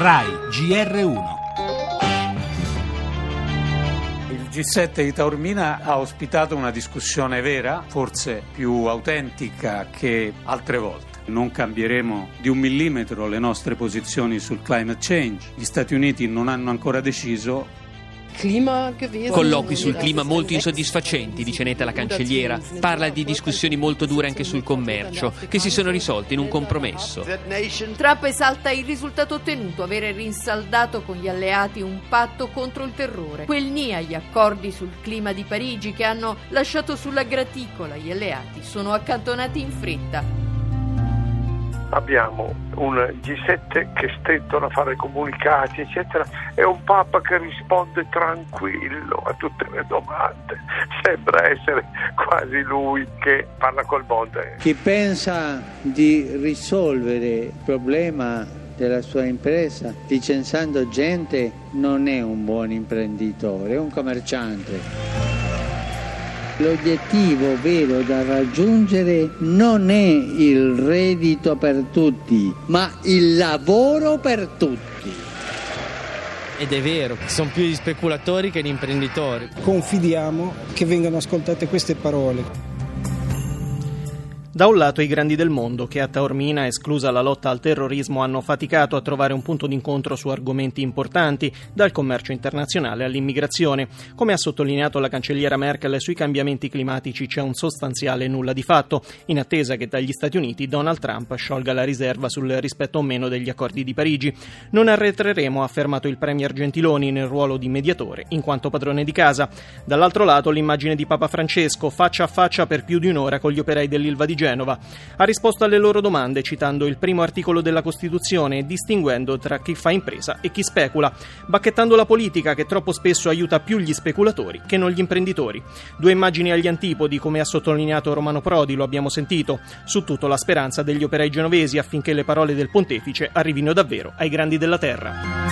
RAI GR1 Il G7 di Taormina ha ospitato una discussione vera, forse più autentica che altre volte. Non cambieremo di un millimetro le nostre posizioni sul climate change. Gli Stati Uniti non hanno ancora deciso Colloqui sul clima molto insoddisfacenti, dice netta la cancelliera. Parla di discussioni molto dure anche sul commercio, che si sono risolte in un compromesso. Trump esalta il risultato ottenuto, avere rinsaldato con gli alleati un patto contro il terrore. Quel ni agli accordi sul clima di Parigi che hanno lasciato sulla graticola gli alleati sono accantonati in fretta abbiamo un G7 che stentono a fare comunicati, eccetera, e un Papa che risponde tranquillo a tutte le domande. Sembra essere quasi lui che parla col mondo. Chi pensa di risolvere il problema della sua impresa licenziando gente non è un buon imprenditore, è un commerciante. L'obiettivo vero da raggiungere non è il reddito per tutti, ma il lavoro per tutti. Ed è vero, sono più gli speculatori che gli imprenditori. Confidiamo che vengano ascoltate queste parole. Da un lato i grandi del mondo che a Taormina, esclusa la lotta al terrorismo, hanno faticato a trovare un punto d'incontro su argomenti importanti, dal commercio internazionale all'immigrazione. Come ha sottolineato la cancelliera Merkel, sui cambiamenti climatici c'è un sostanziale nulla di fatto, in attesa che dagli Stati Uniti Donald Trump sciolga la riserva sul rispetto o meno degli accordi di Parigi. Non arretreremo, ha affermato il premier Gentiloni nel ruolo di mediatore, in quanto padrone di casa. Dall'altro lato l'immagine di Papa Francesco, faccia a faccia per più di un'ora con gli operai dell'Ilva di Genova. Ha risposto alle loro domande citando il primo articolo della Costituzione e distinguendo tra chi fa impresa e chi specula, bacchettando la politica che troppo spesso aiuta più gli speculatori che non gli imprenditori. Due immagini agli antipodi, come ha sottolineato Romano Prodi, lo abbiamo sentito, su tutto la speranza degli operai genovesi affinché le parole del pontefice arrivino davvero ai grandi della terra.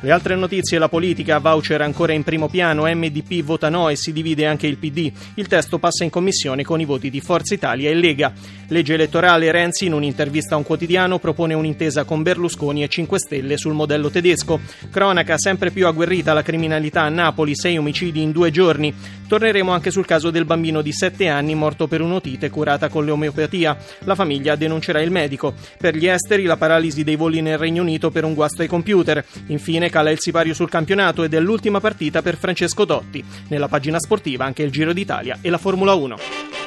Le altre notizie, la politica, voucher ancora in primo piano, MDP vota no e si divide anche il PD. Il testo passa in commissione con i voti di Forza Italia e Lega. Legge elettorale, Renzi in un'intervista a un quotidiano propone un'intesa con Berlusconi e 5 Stelle sul modello tedesco. Cronaca, sempre più agguerrita la criminalità a Napoli, 6 omicidi in due giorni. Torneremo anche sul caso del bambino di 7 anni morto per un'otite curata con l'omeopatia. La famiglia denuncerà il medico. Per gli esteri, la paralisi dei voli nel Regno Unito per un guasto ai computer. Infine, cala il sipario sul campionato ed è l'ultima partita per Francesco Dotti. Nella pagina sportiva anche il Giro d'Italia e la Formula 1.